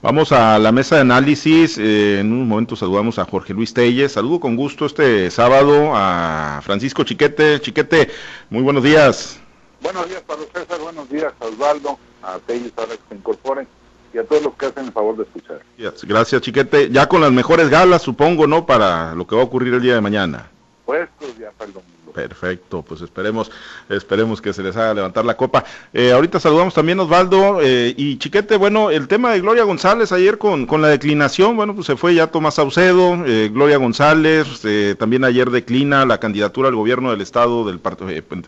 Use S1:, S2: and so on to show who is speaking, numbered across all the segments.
S1: Vamos a la mesa de análisis. Eh, en un momento saludamos a Jorge Luis Telles. Saludo con gusto este sábado a Francisco Chiquete. Chiquete, muy buenos días.
S2: Buenos días, Pablo César. Buenos días, a Osvaldo, a Telles, ahora que se incorporen y a todos los que hacen el favor de escuchar.
S1: Gracias, Chiquete. Ya con las mejores galas, supongo, ¿no? Para lo que va a ocurrir el día de mañana.
S2: Pues, ya para el
S1: Perfecto, pues esperemos, esperemos que se les haga levantar la copa. Eh, ahorita saludamos también Osvaldo eh, y Chiquete, bueno, el tema de Gloria González ayer con, con la declinación, bueno, pues se fue ya Tomás Saucedo, eh, Gloria González, también ayer declina la candidatura al gobierno del estado del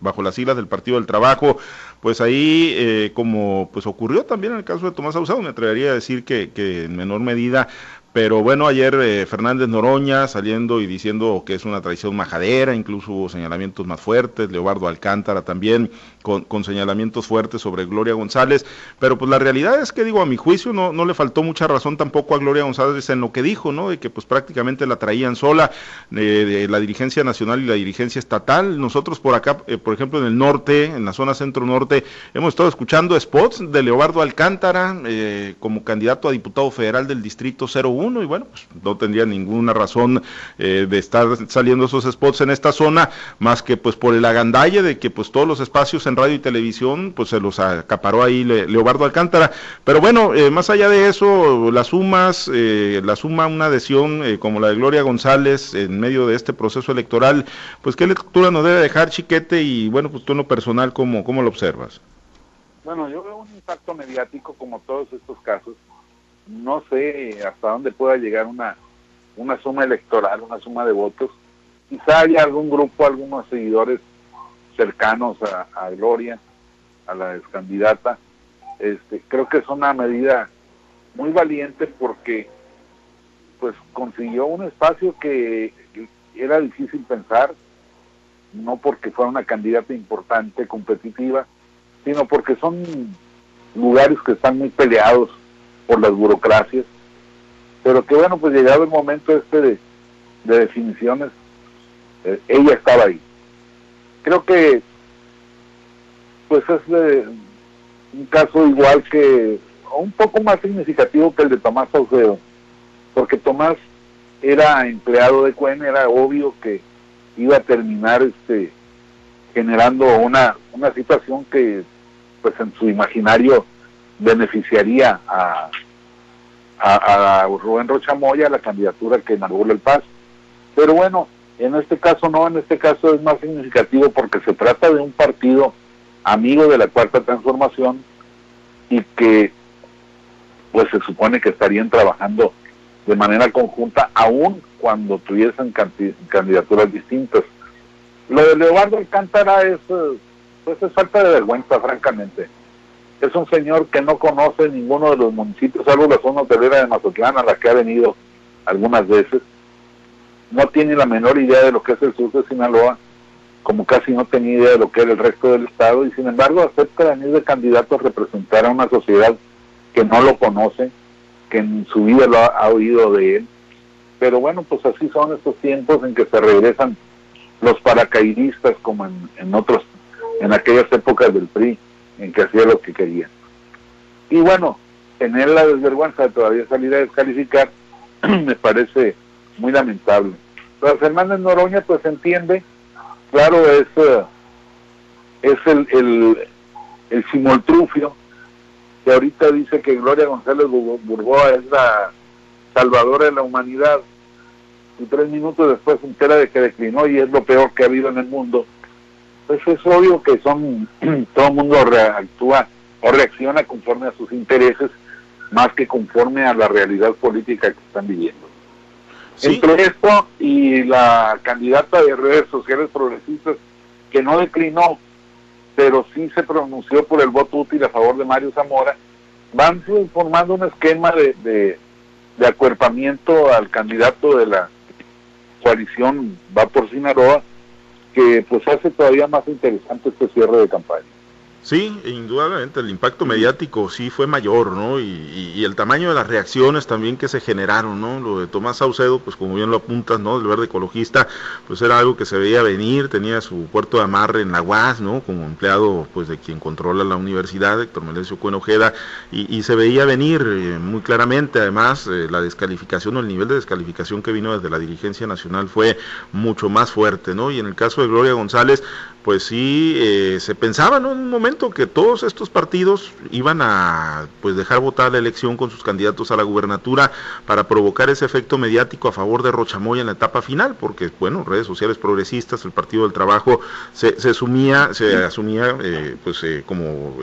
S1: bajo las siglas del Partido del Trabajo, pues ahí como pues ocurrió también en el caso de Tomás Saucedo, me atrevería a decir que en menor medida pero bueno, ayer eh, Fernández Noroña saliendo y diciendo que es una traición majadera, incluso hubo señalamientos más fuertes, Leobardo Alcántara también con, con, señalamientos fuertes sobre Gloria González, pero pues la realidad es que digo, a mi juicio no, no le faltó mucha razón tampoco a Gloria González en lo que dijo, ¿no? De que pues prácticamente la traían sola eh, de la dirigencia nacional y la dirigencia estatal. Nosotros por acá, eh, por ejemplo en el norte, en la zona centro-norte, hemos estado escuchando spots de Leobardo Alcántara como candidato a diputado federal del distrito 01 y bueno, pues no tendría ninguna razón eh, de estar saliendo esos spots en esta zona, más que pues por el agandalle de que pues todos los espacios en radio y televisión pues se los acaparó ahí Leobardo Alcántara. Pero bueno, eh, más allá de eso, las sumas, eh, la suma una adhesión como la de Gloria González en medio de este proceso electoral, pues qué lectura nos debe dejar Chiquete y bueno, pues tú en lo personal, ¿cómo, cómo lo observas?
S2: Bueno, yo veo un impacto mediático como todos estos casos no sé hasta dónde pueda llegar una, una suma electoral, una suma de votos. Quizá haya algún grupo, algunos seguidores cercanos a, Gloria, a la excandidata. Este, creo que es una medida muy valiente porque pues consiguió un espacio que era difícil pensar, no porque fuera una candidata importante, competitiva, sino porque son lugares que están muy peleados por las burocracias, pero que bueno, pues llegado el momento este de, definiciones, eh, ella estaba ahí. Creo que pues es un caso igual que, un poco más significativo que el de Tomás Saucedo, porque Tomás era empleado de Cuen, era obvio que iba a terminar este generando una, una situación que pues en su imaginario beneficiaría a, a, Rubén Rochamoya, la candidatura que inaugura el Paz. Pero bueno, en este caso no, en este caso es más significativo porque se trata de un partido amigo de la Cuarta Transformación y que pues se supone que estarían trabajando de manera conjunta aún cuando tuviesen candidaturas distintas. Lo de Leobardo Alcántara es, eh, pues es falta de vergüenza, francamente es un señor que no conoce ninguno de los municipios, salvo la zona hotelera de Mazatlán, a la que ha venido algunas veces. No tiene la menor idea de lo que es el sur de Sinaloa, como casi no tenía idea de lo que era el resto del estado, y sin embargo acepta venir de candidato a representar a una sociedad que no lo conoce, que en su vida lo ha, oído de él. Pero bueno, pues así son estos tiempos en que se regresan los paracaidistas como en, en otros, en aquellas épocas del PRI en que hacía lo que quería. Y bueno, tener la desvergüenza de todavía salir a descalificar me parece muy lamentable. Pero Fernández Noroña pues entiende, claro, es, eh, es el, el, el simultrufio que ahorita dice que Gloria González Burgoa es la salvadora de la humanidad y tres minutos después se entera de que declinó y es lo peor que ha habido en el mundo pues es obvio que son todo el mundo reactúa o reacciona conforme a sus intereses más que conforme a la realidad política que están viviendo. Entre esto y la candidata de redes sociales progresistas que no declinó, pero sí se pronunció por el voto útil a favor de Mario Zamora, van formando un esquema de, de, de acuerpamiento al candidato de la coalición Va por Sinaloa, que pues hace todavía más interesante este cierre de campaña.
S1: Sí, indudablemente el impacto mediático sí fue mayor, ¿no? Y, el tamaño de las reacciones también que se generaron, ¿no? Lo de Tomás Saucedo, pues como bien lo apuntas, ¿no? Del verde ecologista, pues era algo que se veía venir, tenía su puerto de amarre en la UAS, ¿no? Como empleado, pues de quien controla la universidad, Héctor Melencio Cuenojeda, y, y se veía venir eh, muy claramente, además, eh, la descalificación o el nivel de descalificación que vino desde la dirigencia nacional fue mucho más fuerte, ¿no? Y en el caso de Gloria González, pues sí, eh, se pensaba en un momento que todos estos partidos iban a pues dejar votar la elección con sus candidatos a la gubernatura para provocar ese efecto mediático a favor de Rochamoya en la etapa final, porque bueno, redes sociales progresistas, el Partido del Trabajo se, se asumía, se asumía eh, pues eh, como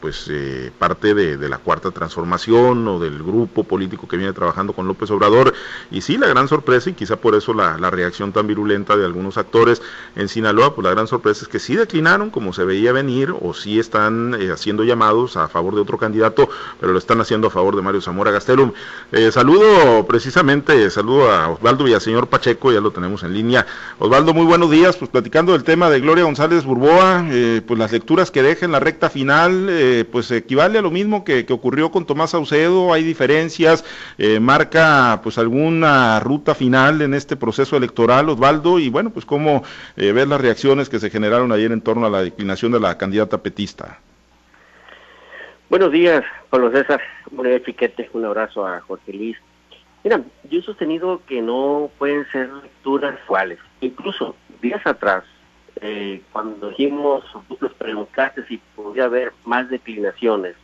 S1: pues parte de, la cuarta transformación o del grupo político que viene trabajando con López Obrador. Y sí la gran sorpresa y quizá por eso la, la reacción tan virulenta de algunos actores en Sinaloa, pues la gran sorpresa es que sí declinaron como se veía venir o sí están eh, haciendo llamados a favor de otro candidato, pero lo están haciendo a favor de Mario Zamora Gastelum. Eh, saludo precisamente, saludo a Osvaldo y al señor Pacheco, ya lo tenemos en línea. Osvaldo, muy buenos días, pues platicando del tema de Gloria González Burboa, eh, pues las lecturas que deja en la recta final, pues equivale a lo mismo que, que, ocurrió con Tomás Saucedo, hay diferencias, marca pues alguna ruta final en este proceso electoral, Osvaldo, y bueno, pues cómo ver las reacciones que se generaron ayer en torno a la declinación de la candidata
S3: Buenos días, Pablo César. Buenos Chiquete. Un abrazo a Jorge Luis. Mira, yo he sostenido que no pueden ser lecturas iguales. Incluso días atrás, eh, cuando dijimos, los preguntaste si podía haber más declinaciones,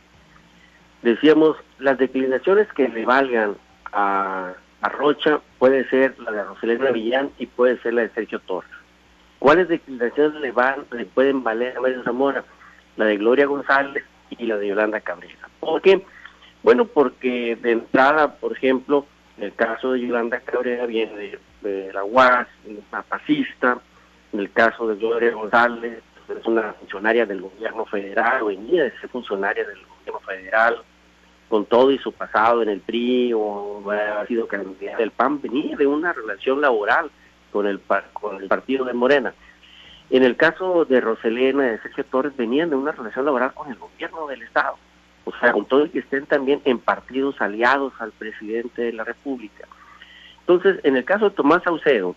S3: decíamos, las declinaciones que le valgan a, a Rocha puede ser la de Roselena Villán y puede ser la de Sergio Torres. ¿Cuáles declaraciones le van, le pueden valer a Mario Zamora? La de Gloria González y la de Yolanda Cabrera. ¿Por qué? Bueno, porque de entrada, por ejemplo, en el caso de Yolanda Cabrera viene de, la UAS, una fascista, en el caso de Gloria González, es una funcionaria del gobierno federal, venía de ser funcionaria del gobierno federal, con todo y su pasado en el PRI, o ha sido candidata del PAN, venía de una relación laboral con el, con el partido de Morena. En el caso de Roselena de Sergio Torres venían de una relación laboral con el gobierno del Estado, o sea, con todo y que estén también en partidos aliados al presidente de la República. Entonces, en el caso de Tomás Saucedo,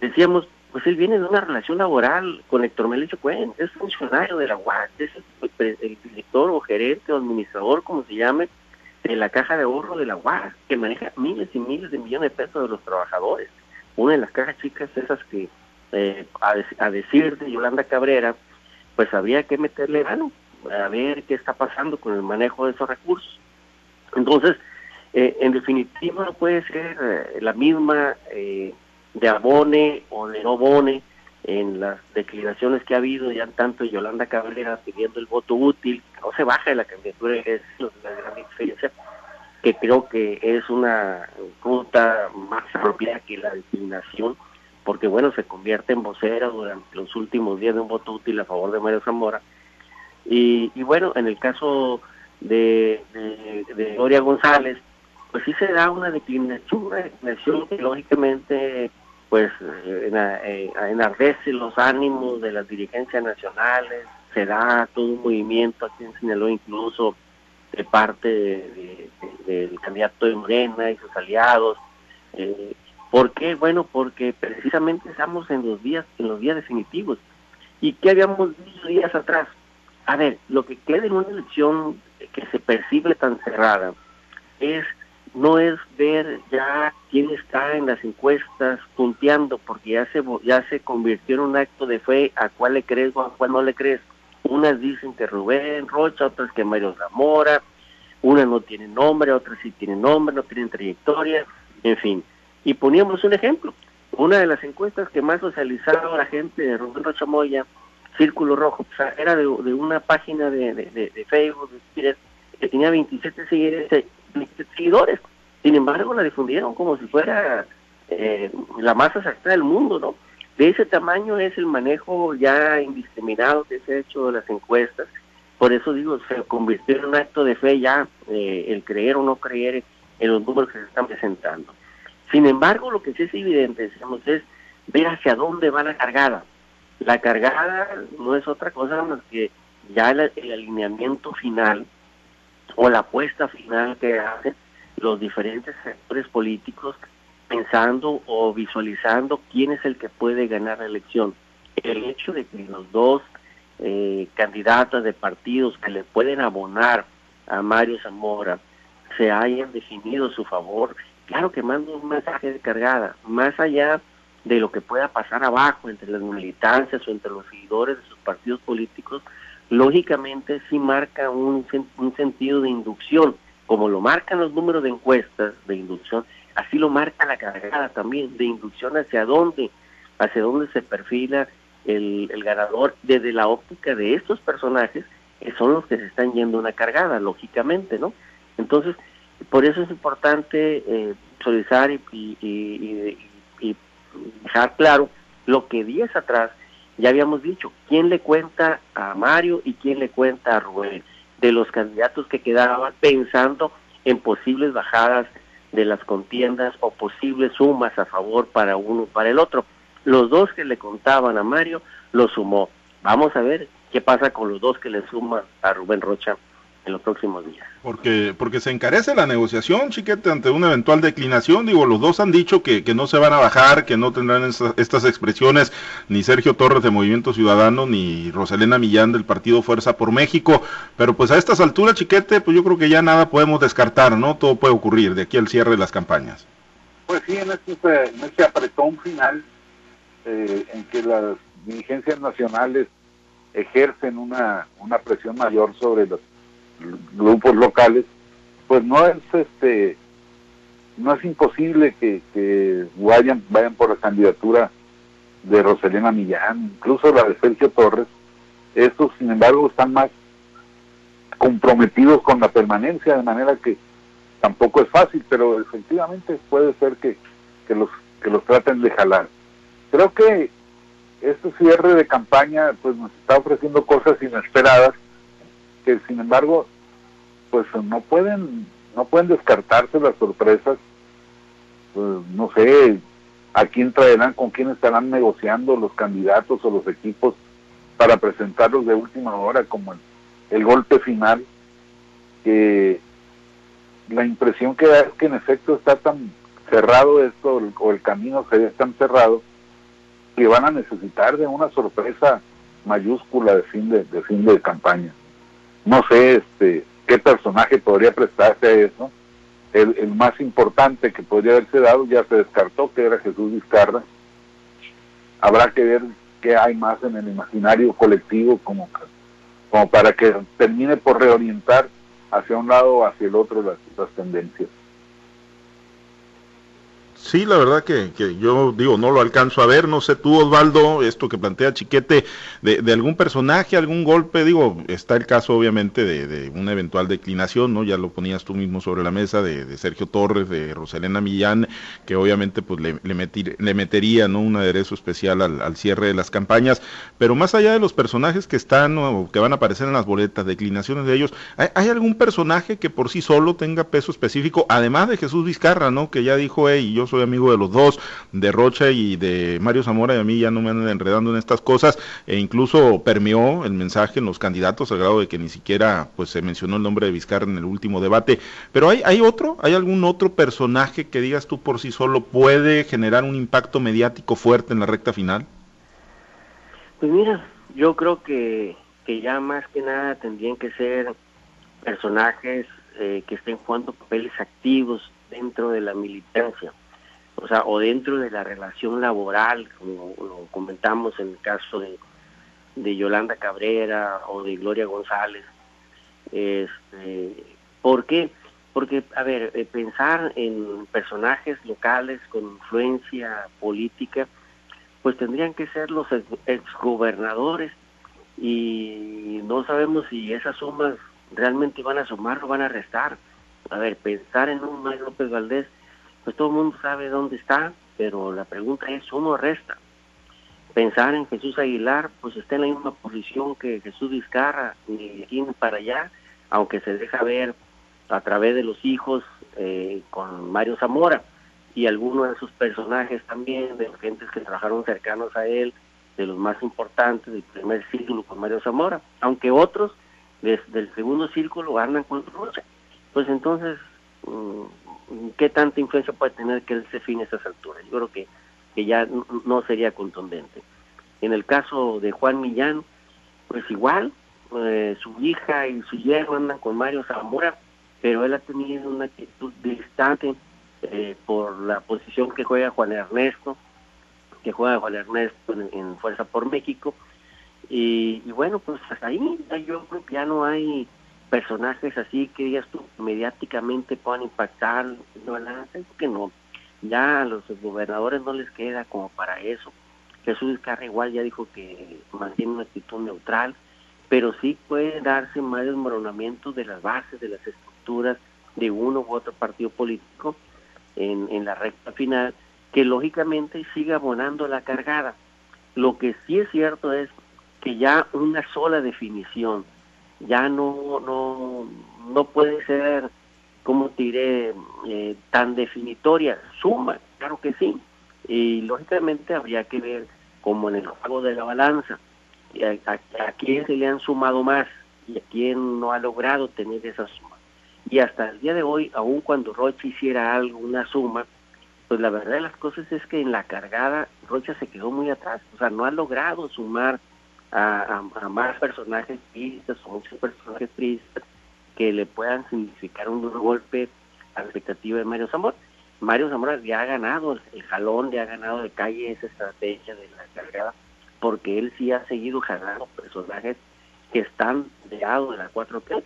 S3: decíamos, pues él viene de una relación laboral con Héctor Melicho Cuen, es funcionario de la UAS, es el, director o gerente o administrador, como se llame, de la caja de ahorro de la UAS, que maneja miles y miles de millones de pesos de los trabajadores una de las cajas chicas esas que, eh, a, decir de Yolanda Cabrera, pues había que meterle mano a ver qué está pasando con el manejo de esos recursos. Entonces, eh, en definitiva no puede ser eh, la misma de abone o de no abone en las declinaciones que ha habido ya tanto Yolanda Cabrera pidiendo el voto útil, no se baja de la candidatura, es la gran diferencia, que creo que es una ruta más apropiada que la designación, porque bueno, se convierte en vocera durante los últimos días de un voto útil a favor de Mario Zamora. Y, bueno, en el caso de, de, Gloria González, pues sí se da una declinación, una declinación que lógicamente pues eh, enardece los ánimos de las dirigencias nacionales, se da todo un movimiento aquí en Sinaloa incluso de parte del candidato de Morena y sus aliados. Eh, ¿Por qué? Bueno, porque precisamente estamos en los días, en los días definitivos. ¿Y qué habíamos dicho días atrás? A ver, lo que queda en una elección que se percibe tan cerrada es no es ver ya quién está en las encuestas punteando, porque ya se ya se convirtió en un acto de fe a cuál le crees o a cuál no le crees. Unas dicen que Rubén Rocha, otras que Mario Zamora, unas no tienen nombre, otras sí tienen nombre, no tienen trayectoria, en fin. Y poníamos un ejemplo. Una de las encuestas que más socializaba la gente de Rubén Rocha Moya, Círculo Rojo, o sea, era de, una página de, de, Facebook, de que tenía 27 seguidores, seguidores. Sin embargo, la difundieron como si fuera eh, la más exacta del mundo, ¿no? De ese tamaño es el manejo ya indiscriminado que se ha hecho de las encuestas. Por eso digo, se convirtió en un acto de fe ya eh, el creer o no creer en los números que se están presentando. Sin embargo, lo que sí es evidente, decíamos, es ver hacia dónde va la cargada. La cargada no es otra cosa más que ya el, alineamiento final o la apuesta final que hacen los diferentes sectores políticos pensando o visualizando quién es el que puede ganar la elección. El hecho de que los dos eh, candidatos de partidos que le pueden abonar a Mario Zamora se hayan definido su favor, claro que manda un mensaje de cargada, más allá de lo que pueda pasar abajo entre las militancias o entre los seguidores de sus partidos políticos, lógicamente sí marca un, un sentido de inducción, como lo marcan los números de encuestas de inducción, así lo marca la cargada también de inducción hacia dónde, hacia dónde se perfila el, el ganador desde la óptica de estos personajes que son los que se están yendo una cargada, lógicamente, ¿no? Entonces, por eso es importante eh, solicitar y, y, y, dejar claro lo que días atrás ya habíamos dicho, quién le cuenta a Mario y quién le cuenta a Rubén, de los candidatos que quedaban pensando en posibles bajadas de las contiendas o posibles sumas a favor para uno para el otro. Los dos que le contaban a Mario lo sumó. Vamos a ver qué pasa con los dos que le suman a Rubén Rocha en los próximos días.
S1: Porque, porque se encarece la negociación, chiquete, ante una eventual declinación. Digo, los dos han dicho que, que no se van a bajar, que no tendrán estas expresiones, ni Sergio Torres de Movimiento Ciudadano, ni Rosalena Millán del Partido Fuerza por México. Pero pues a estas alturas, chiquete, pues yo creo que ya nada podemos descartar, ¿no? Todo puede ocurrir de aquí al cierre de las campañas.
S2: Pues sí, en este, en este apretón final, eh, en que las dirigencias nacionales ejercen una, una presión mayor sobre los grupos locales, pues no es este no es imposible que, vayan vayan por la candidatura de Roselena Millán, incluso la de Sergio Torres. Estos, sin embargo, están más comprometidos con la permanencia, de manera que tampoco es fácil, pero efectivamente puede ser que, que los que los traten de jalar. Creo que este cierre de campaña pues nos está ofreciendo cosas inesperadas que sin embargo pues no pueden no pueden descartarse las sorpresas pues no sé a quién traerán con quién estarán negociando los candidatos o los equipos para presentarlos de última hora como el, golpe final que la impresión que da es que en efecto está tan cerrado esto o el camino se ve tan cerrado que van a necesitar de una sorpresa mayúscula de fin de, de fin de campaña. No sé este qué personaje podría prestarse a eso. El, más importante que podría haberse dado ya se descartó, que era Jesús Vizcarra. Habrá que ver qué hay más en el imaginario colectivo como, como para que termine por reorientar hacia un lado o hacia el otro las, las tendencias.
S1: Sí, la verdad que, que, yo digo, no lo alcanzo a ver, no sé tú Osvaldo, esto que plantea Chiquete, de, de algún personaje, algún golpe, digo, está el caso obviamente de, de, una eventual declinación, ¿no? Ya lo ponías tú mismo sobre la mesa, de, de Sergio Torres, de Roselena Millán, que obviamente pues le, le, metir, le metería, ¿no? Un aderezo especial al, cierre de las campañas, pero más allá de los personajes que están o que van a aparecer en las boletas, declinaciones de ellos, ¿hay, ¿hay, algún personaje que por sí solo tenga peso específico, además de Jesús Vizcarra, ¿no? Que ya dijo, hey, yo soy amigo de los dos, de Rocha y de Mario Zamora, y a mí ya no me andan enredando en estas cosas, e incluso permeó el mensaje en los candidatos, al grado de que ni siquiera pues se mencionó el nombre de Vizcarra en el último debate. Pero hay, hay otro, hay algún otro personaje que digas tú por sí solo puede generar un impacto mediático fuerte en la recta final?
S3: Pues mira, yo creo que, que ya más que nada tendrían que ser personajes eh, que estén jugando papeles activos dentro de la militancia o sea, o dentro de la relación laboral, como lo comentamos en el caso de, de Yolanda Cabrera o de Gloria González. Este, ¿Por qué? Porque, a ver, eh, pensar en personajes locales con influencia política, pues tendrían que ser los exgobernadores y no sabemos si esas sumas realmente van a sumar o van a restar. A ver, pensar en un Mario López Valdés pues todo el mundo sabe dónde está, pero la pregunta es, ¿uno resta? Pensar en Jesús Aguilar, pues está en la misma posición que Jesús Vizcarra, ni de aquí ni para allá, aunque se deja ver a través de los hijos eh, con Mario Zamora y algunos de sus personajes también, de gentes que trabajaron cercanos a él, de los más importantes del primer círculo con Mario Zamora, aunque otros desde el segundo círculo andan con Rocha. Pues entonces, mm, ¿qué tanta influencia puede tener que él se fin a esas alturas? Yo creo que, que ya no sería contundente. En el caso de Juan Millán, pues igual, eh, su hija y su yerno andan con Mario Zamora, pero él ha tenido una actitud distante eh, por la posición que juega Juan Ernesto, que juega Juan Ernesto en, Fuerza por México. Y, bueno, pues ahí yo creo que ya no hay personajes así que digas tú mediáticamente puedan impactar no que no. Ya a los gobernadores no les queda como para eso. Jesús Carra igual ya dijo que mantiene una actitud neutral pero sí puede darse más desmoronamiento de las bases de las estructuras de uno u otro partido político en, en la recta final que lógicamente siga abonando la cargada. Lo que sí es cierto es que ya una sola definición ya no no no puede ser como diré eh, tan definitoria suma claro que sí. Y lógicamente habría que ver como en el juego de la balanza a, a, quién se le han sumado más y a quién no ha logrado tener esa suma. Y hasta el día de hoy aun cuando Rocha hiciera algo una suma pues la verdad de las cosas es que en la cargada Rocha se quedó muy atrás, o sea, no ha logrado sumar a, más personajes tristes o muchos personajes tristes que le puedan significar un golpe a la expectativa de Mario Zamora. Mario Zamora ya ha ganado el jalón, le ha ganado de calle esa estrategia de la cargada, porque él sí ha seguido jalando personajes que están de lado de la 4P.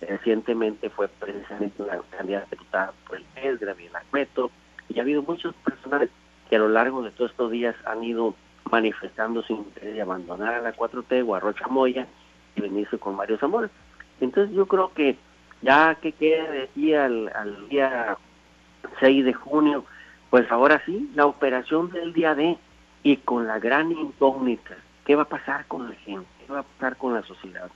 S3: Recientemente fue precisamente una candidata por el PES, Gabriela Meto, y ha habido muchos personajes que a lo largo de todos estos días han ido manifestando su interés de abandonar a la 4T o a Rocha Moya y venirse con Mario Zamora. Entonces yo creo que ya que queda de aquí al, al día 6 de junio, pues ahora sí, la operación del día D y con la gran incógnita, ¿qué va a pasar con la gente? ¿Qué va a pasar con la sociedad?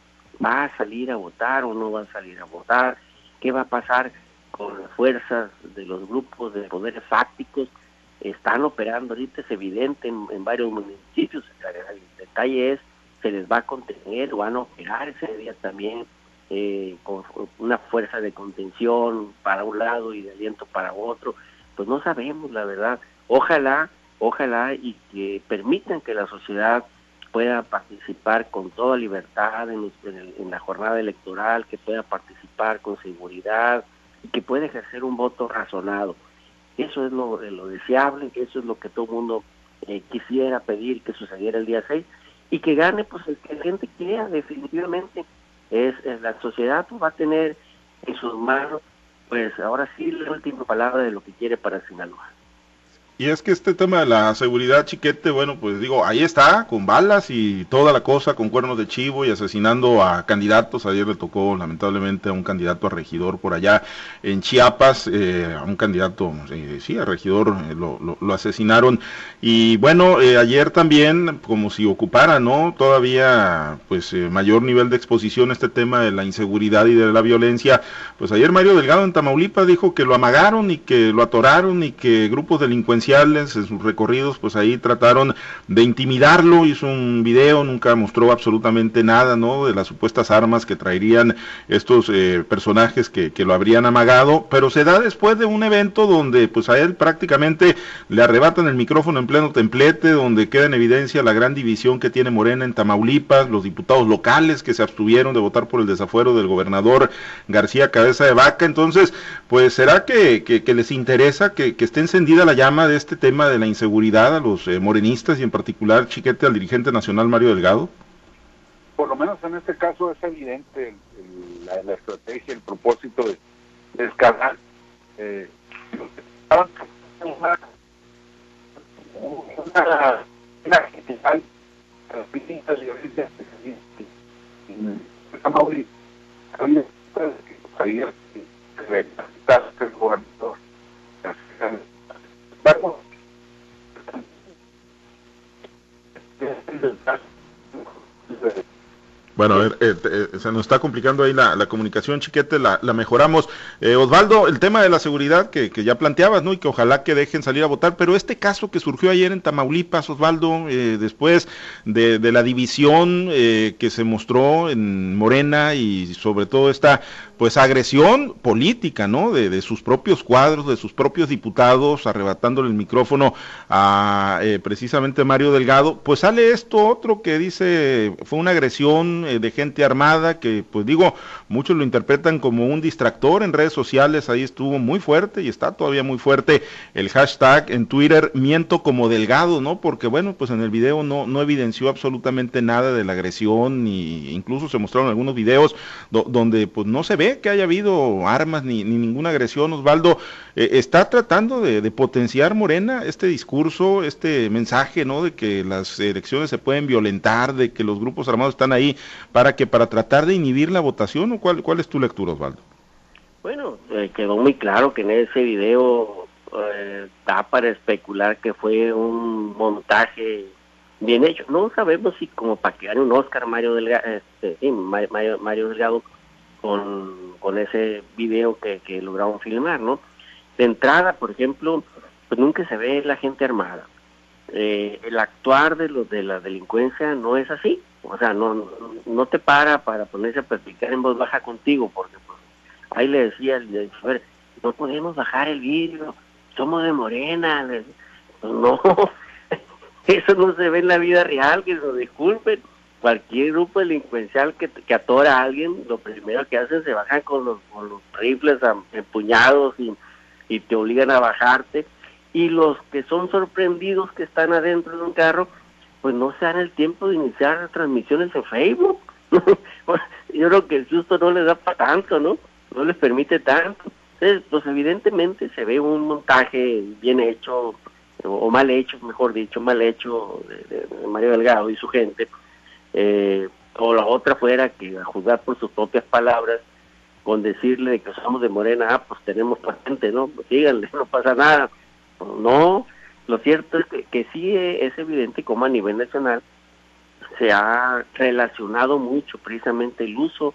S3: ¿Va a salir a votar o no va a salir a votar? ¿Qué va a pasar con las fuerzas de los grupos de poderes fácticos están operando ahorita, es evidente en, varios municipios. El detalle es, se les va a contener, van a operar ese día también eh, con una fuerza de contención para un lado y de aliento para otro. Pues no sabemos, la verdad. Ojalá, ojalá y que permitan que la sociedad pueda participar con toda libertad en, en la jornada electoral, que pueda participar con seguridad, y que puede ejercer un voto razonado. Eso es lo, lo deseable, eso es lo que todo el mundo eh, quisiera pedir que sucediera el día 6 y que gane pues el que la gente quiera definitivamente. Es, la sociedad va a tener en sus manos pues ahora sí la última palabra de lo que quiere para Sinaloa.
S1: Y es que este tema de la seguridad, chiquete, bueno, pues digo, ahí está, con balas y toda la cosa, con cuernos de chivo y asesinando a candidatos. Ayer le tocó lamentablemente a un candidato a regidor por allá en Chiapas, eh, a un candidato, eh, sí, a regidor, eh, lo, asesinaron. Y bueno, ayer también, como si ocupara, ¿no? Todavía, pues, mayor nivel de exposición este tema de la inseguridad y de la violencia. Pues ayer Mario Delgado en Tamaulipas dijo que lo amagaron y que lo atoraron y que grupos delincuenciales en sus recorridos, pues ahí trataron de intimidarlo, hizo un video, nunca mostró absolutamente nada, ¿no? De las supuestas armas que traerían estos eh, personajes que, que, lo habrían amagado, pero se da después de un evento donde pues a él prácticamente le arrebatan el micrófono en pleno templete, donde queda en evidencia la gran división que tiene Morena en Tamaulipas, los diputados locales que se abstuvieron de votar por el desafuero del gobernador García Cabeza de Vaca, entonces, pues será que, les interesa que, que esté encendida la llama de este tema de la inseguridad a los eh, morenistas y en particular, Chiquete, al dirigente nacional Mario Delgado?
S2: Por lo menos en este caso es evidente la, estrategia, el propósito de, de escalar. Eh, una, una, general que el gobernador
S1: embargo, este, bueno, eh, eh, se nos está complicando ahí la, comunicación, chiquete, la, mejoramos. Eh, Osvaldo, el tema de la seguridad que, ya planteabas, ¿no? Y que ojalá que dejen salir a votar, pero este caso que surgió ayer en Tamaulipas, Osvaldo, después de, de, la división que se mostró en Morena y sobre todo esta pues agresión política, ¿no? De, de, sus propios cuadros, de sus propios diputados, arrebatándole el micrófono a eh, precisamente Mario Delgado, pues sale esto otro que dice fue una agresión eh, de gente armada que, pues digo, muchos lo interpretan como un distractor en redes sociales, ahí estuvo muy fuerte y está todavía muy fuerte el hashtag en Twitter, miento como Delgado, ¿no? Porque bueno, pues en el video no, no evidenció absolutamente nada de la agresión, ni incluso se mostraron algunos videos donde pues no se ve que haya habido armas ni, ninguna agresión, Osvaldo. Eh, ¿Está tratando de, potenciar Morena este discurso, este mensaje, ¿no? De que las elecciones se pueden violentar, de que los grupos armados están ahí para que para tratar de inhibir la votación, ¿o cuál, cuál es tu lectura, Osvaldo?
S3: Bueno, eh, quedó muy claro que en ese video eh, da para especular que fue un montaje bien hecho. No sabemos si como para que gane un Oscar Mario Delgado, este, Mario Delgado con, con ese video que, que lograron filmar, ¿no? De entrada, por ejemplo, pues nunca se ve la gente armada. Eh, el actuar de los de la delincuencia no es así, o sea, no no te para para ponerse a platicar en voz baja contigo, porque pues, ahí le decía, le ver, no podemos bajar el vidrio, somos de Morena, pues, no, eso no se ve en la vida real, que nos disculpen, cualquier grupo delincuencial que, que atora a alguien, lo primero que hacen se bajan con los, con los rifles empuñados y, y te obligan a bajarte. Y los que son sorprendidos que están adentro de un carro, pues no se dan el tiempo de iniciar transmisiones en Facebook. Yo creo que el susto no les da para tanto, ¿no? No les permite tanto. Entonces, pues evidentemente se ve un montaje bien hecho, o mal hecho, mejor dicho, mal hecho de Mario Delgado y su gente, eh, o la otra fuera que a juzgar por sus propias palabras, con decirle que somos de Morena, ah, pues tenemos patente, ¿no? Pues no pasa nada. No, lo cierto es que, sí es evidente como a nivel nacional se ha relacionado mucho precisamente el uso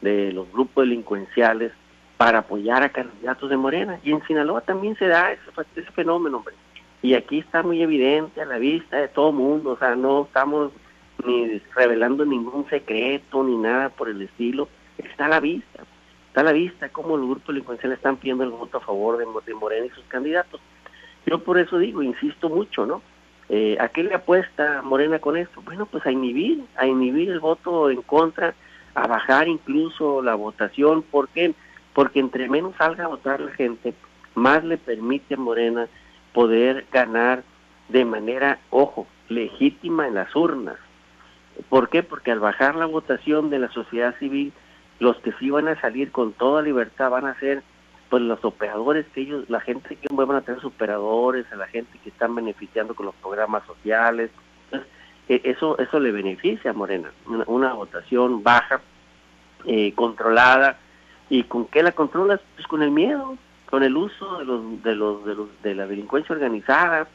S3: de los grupos delincuenciales para apoyar a candidatos de Morena. Y en Sinaloa también se da ese, ese fenómeno, hombre. Y aquí está muy evidente a la vista de todo mundo, o sea, no estamos ni revelando ningún secreto ni nada por el estilo, está a la vista, está a la vista cómo los grupos delincuenciales están pidiendo el voto a favor de, Morena y sus candidatos. Yo por eso digo, insisto mucho, ¿no? Eh, ¿A qué le apuesta Morena con esto? Bueno, pues a inhibir, a inhibir el voto en contra, a bajar incluso la votación. ¿Por qué? Porque entre menos salga a votar la gente, más le permite a Morena poder ganar de manera, ojo, legítima en las urnas. ¿Por qué? Porque al bajar la votación de la sociedad civil, los que sí van a salir con toda libertad van a ser pues los operadores que ellos, la gente que van a tener operadores, a la gente que están beneficiando con los programas sociales. E, eso, eso le beneficia a Morena, una, votación baja, eh, controlada. ¿Y con qué la controlas? Pues con el miedo, con el uso de los, de los, de los, de la delincuencia organizada.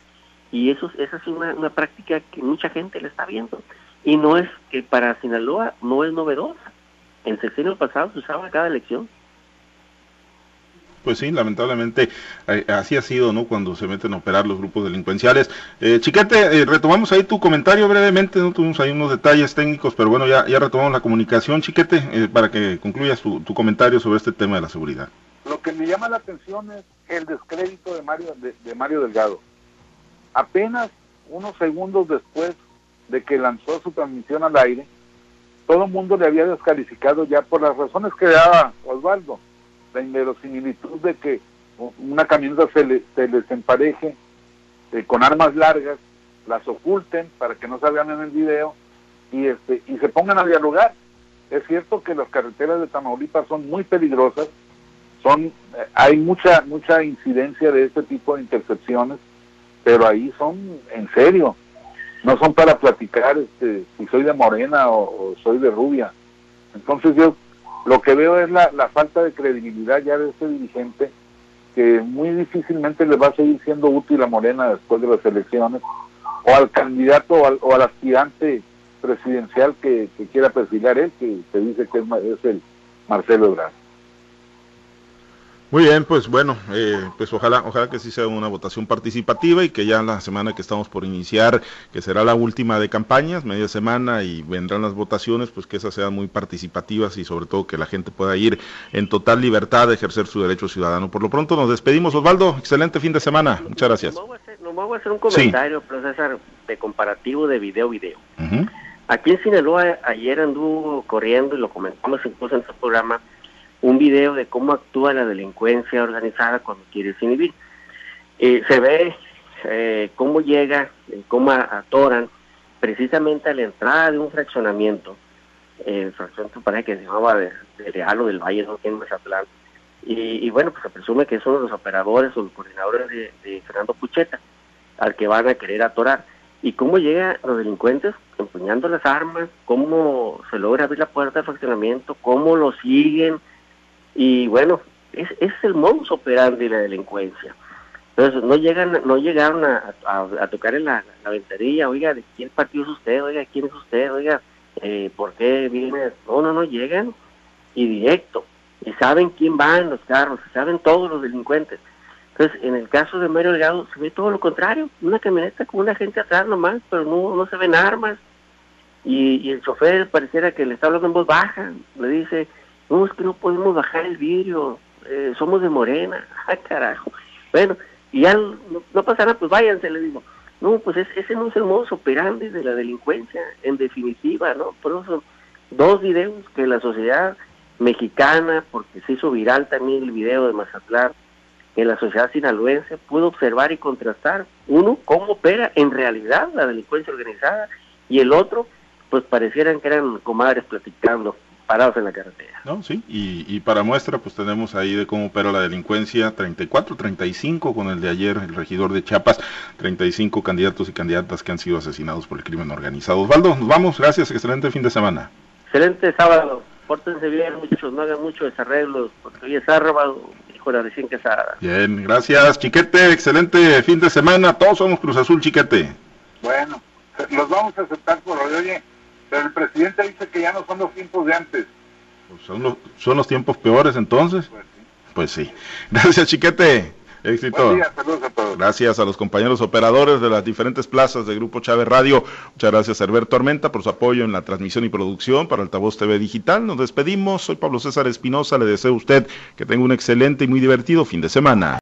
S3: Y eso, esa es una, una práctica que mucha gente le está viendo. Y no es que para Sinaloa no es novedosa. En sexenio pasado se usaba cada elección.
S1: Pues sí, lamentablemente eh, así ha sido, ¿no? Cuando se meten a operar los grupos delincuenciales. Eh, Chiquete, eh, retomamos ahí tu comentario brevemente, no tuvimos ahí unos detalles técnicos, pero bueno, ya, ya retomamos la comunicación, Chiquete, eh, para que concluyas tu, comentario sobre este tema de la seguridad.
S2: Lo que me llama la atención es el descrédito de Mario, de Mario Delgado. Apenas unos segundos después de que lanzó su transmisión al aire, todo el mundo le había descalificado ya por las razones que daba Osvaldo, la inverosimilitud de que una camioneta se, les empareje eh, con armas largas, las oculten para que no salgan en el video y, este, y se pongan a dialogar. Es cierto que las carreteras de Tamaulipas son muy peligrosas, son, eh, hay mucha, mucha incidencia de este tipo de intercepciones, pero ahí son en serio no son para platicar este, si soy de morena o, soy de rubia. Entonces yo lo que veo es la, falta de credibilidad ya de este dirigente que muy difícilmente le va a seguir siendo útil a Morena después de las elecciones o al candidato o al, aspirante presidencial que, quiera perfilar él, que se dice que es, el Marcelo Ebrard.
S1: Muy bien, pues bueno, eh, pues ojalá, ojalá que sí sea una votación participativa y que ya la semana que estamos por iniciar, que será la última de campañas, media semana y vendrán las votaciones, pues que esas sean muy participativas y sobre todo que la gente pueda ir en total libertad de ejercer su derecho ciudadano. Por lo pronto nos despedimos, Osvaldo, excelente fin de semana, muchas gracias.
S3: Nos vamos a hacer, un comentario, César, de comparativo de video-video. Aquí en Sinaloa ayer anduvo corriendo y lo comentamos incluso en este programa un video de cómo actúa la delincuencia organizada cuando quiere inhibir. Eh, se ve eh, cómo llega, eh, cómo atoran precisamente a la entrada de un fraccionamiento, el fraccionamiento parece que se llamaba de, de Real del Valle, ¿no? en Mazatlán, y, y, bueno, pues se presume que son los operadores o los coordinadores de, de Fernando Pucheta, al que van a querer atorar. Y cómo llegan los delincuentes empuñando las armas, cómo se logra abrir la puerta del fraccionamiento, cómo lo siguen, y bueno, es, es el modus operandi de la delincuencia. Entonces, no llegan no llegaron a, tocar en la, la, ventanilla, oiga, ¿de quién partido es usted? Oiga, ¿quién es usted? Oiga, eh, ¿por qué viene? No, no, no, llegan y directo. Y saben quién va en los carros, saben todos los delincuentes. Entonces, en el caso de Mario Delgado se ve todo lo contrario, una camioneta con una gente atrás nomás, pero no, no se ven armas. Y, y el chofer pareciera que le está hablando en voz baja, le dice, no, es que no podemos bajar el vidrio, eh, somos de Morena, ay carajo. Bueno, y ya no, no pasa nada, pues váyanse, le digo. No, pues ese no es el modus operandi de la delincuencia, en definitiva, ¿no? Por eso son dos videos que la sociedad mexicana, porque se hizo viral también el video de Mazatlán, que la sociedad sinaloense pudo observar y contrastar, uno, cómo opera en realidad la delincuencia organizada, y el otro, pues parecieran que eran comadres platicando parados en la carretera.
S1: No, sí, y, para muestra pues tenemos ahí de cómo opera la delincuencia 34, 35 con el de ayer, el regidor de Chiapas, 35 candidatos y candidatas que han sido asesinados por el crimen organizado. Osvaldo, nos vamos, gracias, excelente fin de semana.
S3: Excelente sábado, pórtense bien muchos, no hagan muchos desarreglos, porque hoy es sábado, la recién casada.
S1: Bien, gracias, Chiquete, excelente fin de semana, todos somos Cruz Azul, Chiquete.
S2: Bueno, los vamos a aceptar por hoy, oye pero el presidente dice que ya no son los tiempos de antes.
S1: Pues son, los, son los tiempos peores entonces. Pues sí. Pues Gracias, Chiquete. Éxito. Gracias a los compañeros operadores de las diferentes plazas de Grupo Chávez Radio. Muchas gracias a Herbert Tormenta por su apoyo en la transmisión y producción para Altavoz TV Digital. Nos despedimos. Soy Pablo César Espinosa. Le deseo a usted que tenga un excelente y muy divertido fin de semana.